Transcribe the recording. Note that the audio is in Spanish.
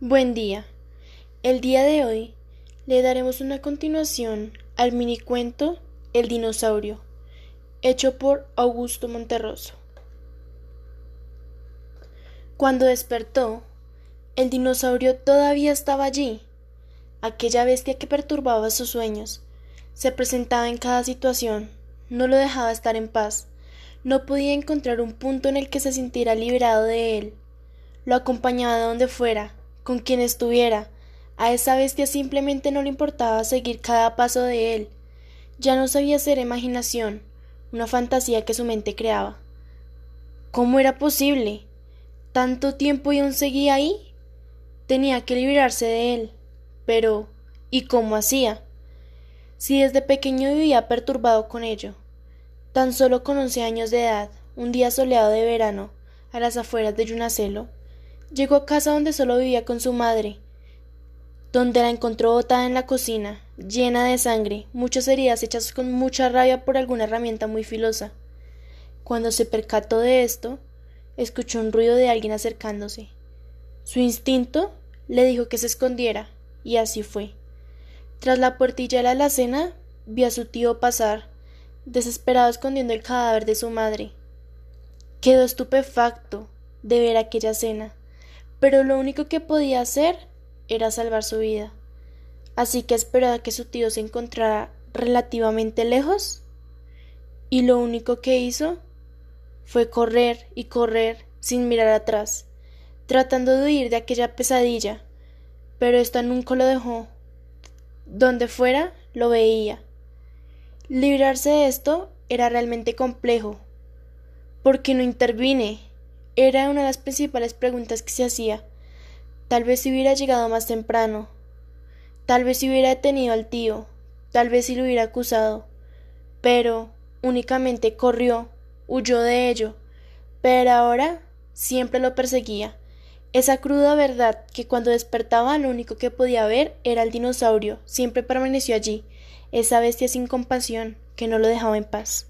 Buen día. El día de hoy le daremos una continuación al minicuento El dinosaurio, hecho por Augusto Monterroso. Cuando despertó, el dinosaurio todavía estaba allí. Aquella bestia que perturbaba sus sueños se presentaba en cada situación, no lo dejaba estar en paz, no podía encontrar un punto en el que se sintiera liberado de él. Lo acompañaba de donde fuera, con quien estuviera. A esa bestia simplemente no le importaba seguir cada paso de él. Ya no sabía ser imaginación, una fantasía que su mente creaba. ¿Cómo era posible? ¿Tanto tiempo y aún seguía ahí? Tenía que librarse de él. Pero, ¿y cómo hacía? Si desde pequeño vivía perturbado con ello. Tan solo con once años de edad, un día soleado de verano, a las afueras de Yunacelo, llegó a casa donde solo vivía con su madre, donde la encontró botada en la cocina, llena de sangre, muchas heridas hechas con mucha rabia por alguna herramienta muy filosa. Cuando se percató de esto, escuchó un ruido de alguien acercándose. Su instinto le dijo que se escondiera, y así fue. Tras la puertilla de la alacena, vio a su tío pasar, desesperado escondiendo el cadáver de su madre. Quedó estupefacto de ver aquella escena, pero lo único que podía hacer era salvar su vida. Así que esperó a que su tío se encontrara relativamente lejos, y lo único que hizo fue correr y correr sin mirar atrás, tratando de huir de aquella pesadilla, pero ésta nunca lo dejó. Donde fuera, lo veía. Librarse de esto era realmente complejo. ¿Por qué no intervine? Era una de las principales preguntas que se hacía. Tal vez si hubiera llegado más temprano. Tal vez si hubiera detenido al tío. Tal vez si lo hubiera acusado. Pero únicamente corrió, huyó de ello. Pero ahora siempre lo perseguía. Esa cruda verdad que cuando despertaba lo único que podía ver era el dinosaurio, siempre permaneció allí, esa bestia sin compasión que no lo dejaba en paz.